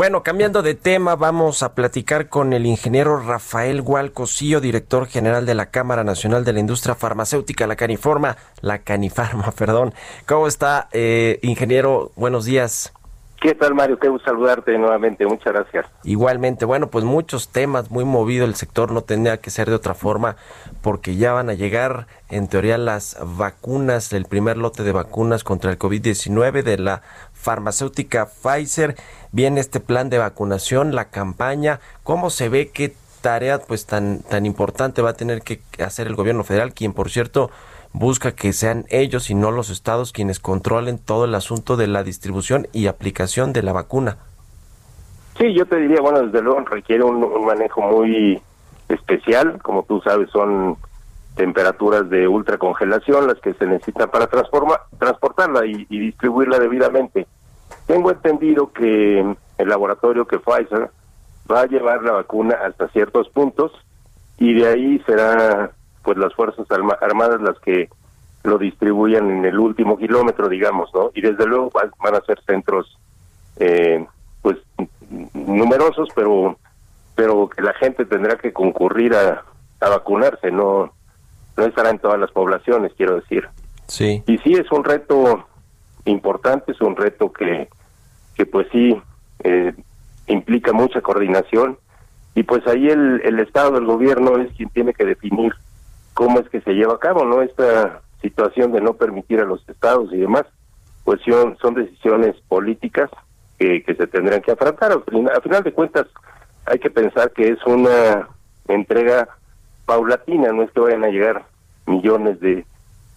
Bueno, cambiando de tema, vamos a platicar con el ingeniero Rafael Gualcocillo, director general de la Cámara Nacional de la Industria Farmacéutica, la Caniforma, la Canifarma, perdón. ¿Cómo está, eh, ingeniero? Buenos días. ¿Qué tal, Mario? Qué gusto saludarte nuevamente. Muchas gracias. Igualmente, bueno, pues muchos temas, muy movido el sector, no tendría que ser de otra forma, porque ya van a llegar, en teoría, las vacunas, el primer lote de vacunas contra el COVID-19 de la farmacéutica Pfizer. Viene este plan de vacunación, la campaña. ¿Cómo se ve qué tarea pues tan, tan importante va a tener que hacer el gobierno federal, quien por cierto busca que sean ellos y no los estados quienes controlen todo el asunto de la distribución y aplicación de la vacuna. Sí, yo te diría, bueno, desde luego requiere un, manejo muy especial, como tú sabes, son temperaturas de ultracongelación las que se necesitan para transformar, transportarla y, distribuirla debidamente. Tengo entendido que el laboratorio que Pfizer va a llevar la vacuna hasta ciertos puntos y de ahí será pues las fuerzas armadas las que lo distribuyan en el último kilómetro, digamos, ¿no? Y desde luego van a ser centros, eh, pues, numerosos, pero pero que la gente tendrá que concurrir a, a vacunarse, no no estará en todas las poblaciones, quiero decir. Sí. Y sí es un reto importante, es un reto que que pues sí eh, implica mucha coordinación y pues ahí el, el Estado, el gobierno es quien tiene que definir cómo es que se lleva a cabo, ¿no? Esta situación de no permitir a los estados y demás, pues son, son decisiones políticas que, que se tendrán que afrontar. Al final, a final de cuentas, hay que pensar que es una entrega paulatina, no es que vayan a llegar millones de,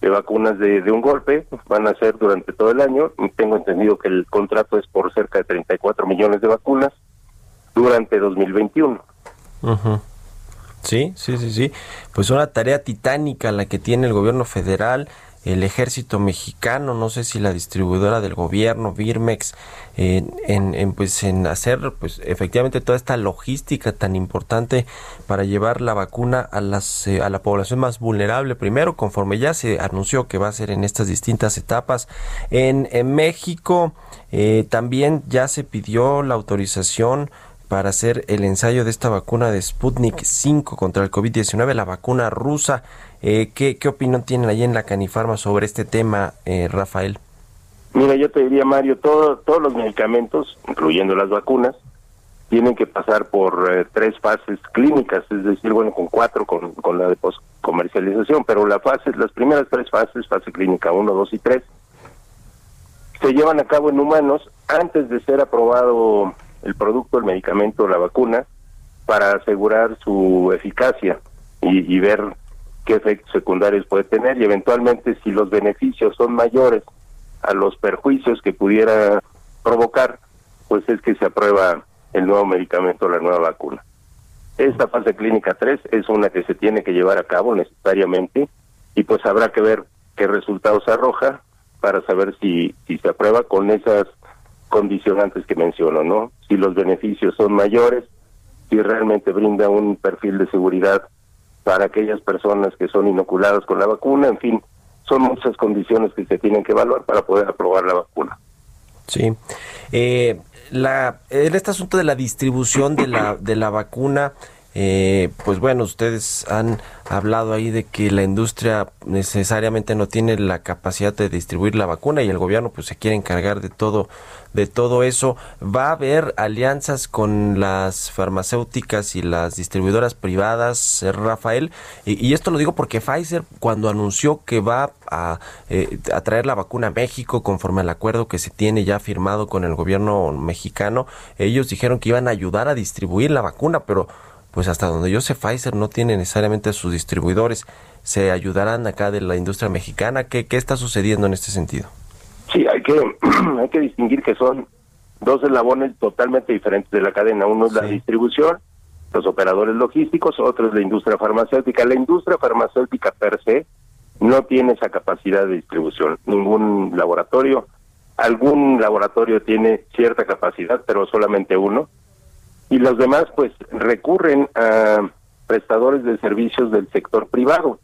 de vacunas de, de, un golpe, van a ser durante todo el año. Tengo entendido que el contrato es por cerca de 34 millones de vacunas durante 2021. Ajá. Sí, sí, sí, sí. Pues una tarea titánica la que tiene el gobierno federal, el ejército mexicano, no sé si la distribuidora del gobierno, Birmex, en, pues en hacer pues efectivamente toda esta logística tan importante para llevar la vacuna a las eh, a la población más vulnerable primero conforme ya se anunció que va a ser en estas distintas etapas en, en México eh, también ya se pidió la autorización para hacer el ensayo de esta vacuna de Sputnik 5 contra el COVID-19, la vacuna rusa. Eh, ¿qué, ¿Qué opinión tienen allí en la Canifarma sobre este tema, eh, Rafael? Mira, yo te diría, Mario, todo, todos los medicamentos, incluyendo las vacunas, tienen que pasar por eh, tres fases clínicas, es decir, bueno, con cuatro con, con la de comercialización, pero la fase, las primeras tres fases, fase clínica 1, 2 y 3, se llevan a cabo en humanos antes de ser aprobado el producto, el medicamento, la vacuna, para asegurar su eficacia y, ver qué efectos secundarios puede tener y eventualmente si los beneficios son mayores a los perjuicios que pudiera provocar, pues es que se aprueba el nuevo medicamento, la nueva vacuna. Esta fase clínica 3 es una que se tiene que llevar a cabo necesariamente y pues habrá que ver qué resultados arroja para saber si, si se aprueba con esas condicionantes que menciono, ¿no? Si los beneficios son mayores, si realmente brinda un perfil de seguridad para aquellas personas que son inoculadas con la vacuna, en fin, son muchas condiciones que se tienen que evaluar para poder aprobar la vacuna. Sí. Eh, en este asunto de la distribución de la, de la vacuna, Eh, pues bueno, ustedes han hablado ahí de que la industria necesariamente no tiene la capacidad de distribuir la vacuna y el gobierno pues se quiere encargar de todo de todo eso. ¿Va a haber alianzas con las farmacéuticas y las distribuidoras privadas, eh, Rafael? Y, esto lo digo porque Pfizer, cuando anunció que va a, eh, a, traer la vacuna a México conforme al acuerdo que se tiene ya firmado con el gobierno mexicano, ellos dijeron que iban a ayudar a distribuir la vacuna, pero pues hasta donde yo sé, Pfizer no tiene necesariamente a sus distribuidores. ¿Se ayudarán acá de la industria mexicana? ¿Qué, qué está sucediendo en este sentido? Sí, hay que, hay que distinguir que son dos eslabones totalmente diferentes de la cadena. Uno es la distribución, los operadores logísticos, otro es la industria farmacéutica. La industria farmacéutica per se no tiene esa capacidad de distribución. Ningún laboratorio, algún laboratorio tiene cierta capacidad, pero solamente uno. Y los demás, pues, recurren a prestadores de servicios del sector privado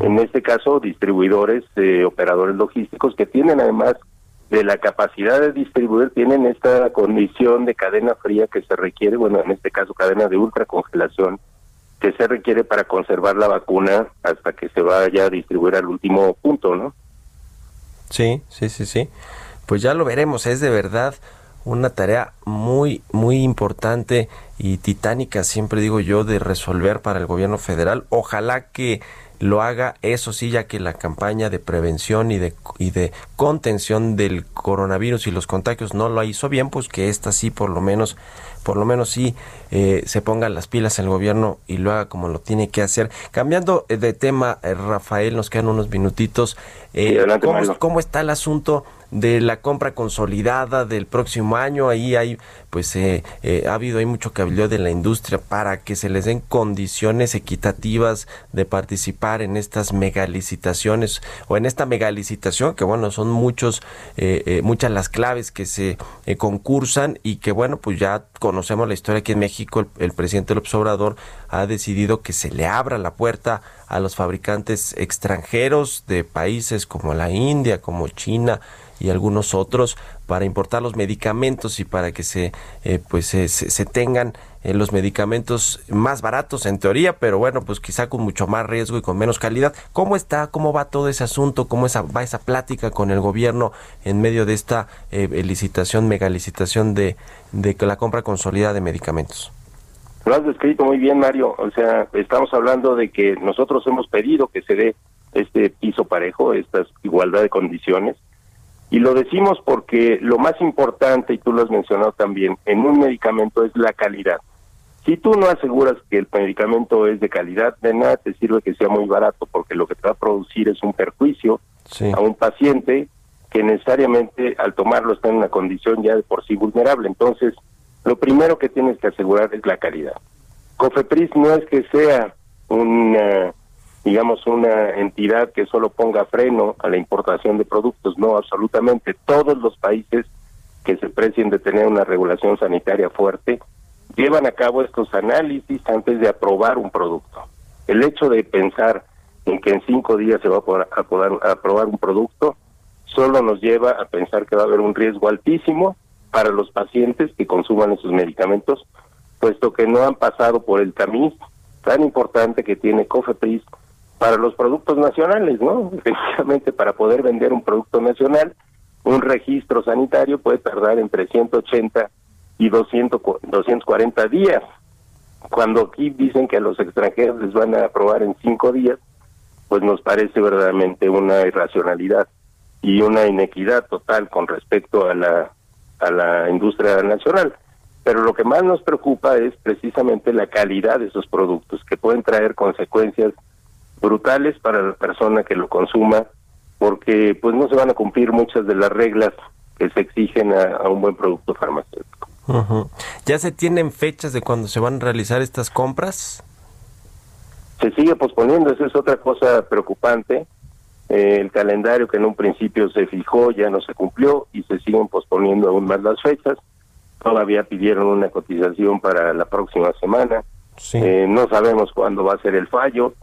en este caso distribuidores, eh, operadores logísticos que tienen además de la capacidad de distribuir, tienen esta condición de cadena fría que se requiere, bueno, en este caso cadena de ultracongelación, que se requiere para conservar la vacuna hasta que se vaya a distribuir al último punto, ¿no? Sí, sí, sí, sí. Pues ya lo veremos, es de verdad una tarea muy, muy importante y titánica, siempre digo yo, de resolver para el gobierno federal. Ojalá que lo haga, eso sí, ya que la campaña de prevención y de, y de contención del coronavirus y los contagios no lo hizo bien, pues que esta sí por lo menos, por lo menos sí eh, se pongan las pilas el gobierno y lo haga como lo tiene que hacer. Cambiando de tema, eh, Rafael, nos quedan unos minutitos. Eh, ¿cómo, está el asunto de la compra consolidada del próximo año. Ahí hay, pues, eh, eh, ha habido hay mucho cabildo de la industria para que se les den condiciones equitativas de participar en estas megalicitaciones o en esta megalicitación, que bueno, son muchos, eh, muchas las claves que se concursan y que bueno, pues ya conocemos la historia aquí en México. El, el presidente López Obrador ha decidido que se le abra la puerta a los fabricantes extranjeros de países como la India, como China, y algunos otros para importar los medicamentos y para que se eh, pues se, tengan eh, los medicamentos más baratos en teoría pero bueno pues quizá con mucho más riesgo y con menos calidad. Cómo está cómo va todo ese asunto cómo esa, va esa plática con el gobierno en medio de esta eh, licitación mega licitación de de la compra consolidada de medicamentos lo has descrito muy bien Mario o sea estamos hablando de que nosotros hemos pedido que se dé este piso parejo esta igualdad de condiciones y lo decimos porque lo más importante, y tú lo has mencionado también, en un medicamento es la calidad. Si tú no aseguras que el medicamento es de calidad, de nada te sirve que sea muy barato, porque lo que te va a producir es un perjuicio a un paciente que necesariamente al tomarlo está en una condición ya de por sí vulnerable. Entonces, lo primero que tienes que asegurar es la calidad. Cofepris no es que sea un digamos, una entidad que solo ponga freno a la importación de productos, no, absolutamente. Todos los países que se precien de tener una regulación sanitaria fuerte llevan a cabo estos análisis antes de aprobar un producto. El hecho de pensar en que en cinco días se va a poder, a poder aprobar un producto solo nos lleva a pensar que va a haber un riesgo altísimo para los pacientes que consuman esos medicamentos, puesto que no han pasado por el tamiz tan importante que tiene COFEPRIS para los productos nacionales, ¿no? Efectivamente, para poder vender un producto nacional, un registro sanitario puede tardar entre 180 y 200, 240 días. Cuando aquí dicen que a los extranjeros les van a aprobar en cinco días, pues nos parece verdaderamente una irracionalidad y una inequidad total con respecto a la, a la industria nacional. Pero lo que más nos preocupa es precisamente la calidad de esos productos, que pueden traer consecuencias brutales para la persona que lo consuma, porque pues no se van a cumplir muchas de las reglas que se exigen a, un buen producto farmacéutico. ¿Ya se tienen fechas de cuando se van a realizar estas compras? Se sigue posponiendo, esa es otra cosa preocupante. Eh, el calendario que en un principio se fijó ya no se cumplió y se siguen posponiendo aún más las fechas. Todavía pidieron una cotización para la próxima semana. Eh, no sabemos cuándo va a ser el fallo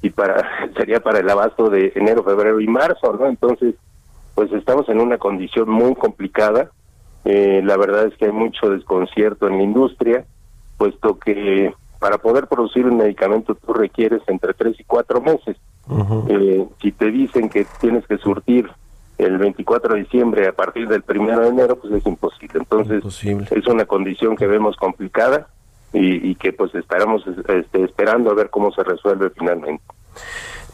y para sería para el abasto de enero, febrero y marzo, ¿no? Entonces, pues estamos en una condición muy complicada. Eh, la verdad es que hay mucho desconcierto en la industria, puesto que para poder producir un medicamento tú requieres entre tres y cuatro meses. Eh, si te dicen que tienes que surtir el 24 de diciembre a partir del 1 de enero, pues es imposible. Entonces, Imposible. es una condición que vemos complicada y, y que pues estaremos este, esperando a ver cómo se resuelve finalmente.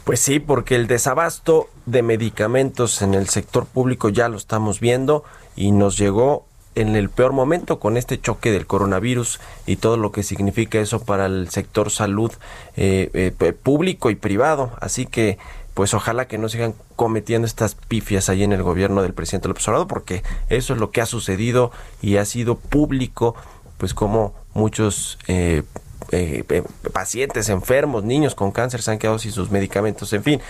Pues sí, porque el desabasto de medicamentos en el sector público ya lo estamos viendo y nos llegó en el peor momento con este choque del coronavirus y todo lo que significa eso para el sector salud eh, eh, p- público y privado. Así que pues ojalá que no sigan cometiendo estas pifias ahí en el gobierno del presidente López Obrador, porque eso es lo que ha sucedido y ha sido público, pues como muchos eh, eh, eh, pacientes enfermos, niños con cáncer se han quedado sin sus medicamentos, en fin.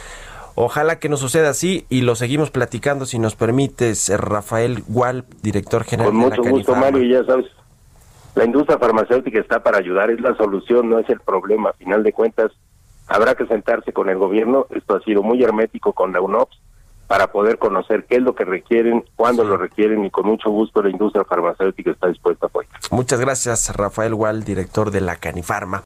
Ojalá que no suceda así y lo seguimos platicando si nos permites, eh, Rafael Gual, director general Con de la mucho gusto. Mario, y ya sabes, la industria farmacéutica está para ayudar, es la solución, no es el problema. A final de cuentas, habrá que sentarse con el gobierno, esto ha sido muy hermético con la UNOPS, para poder conocer qué es lo que requieren, cuándo lo requieren, y con mucho gusto la industria farmacéutica está dispuesta a apoyar. Muchas gracias, Rafael Gual, director de la Canifarma.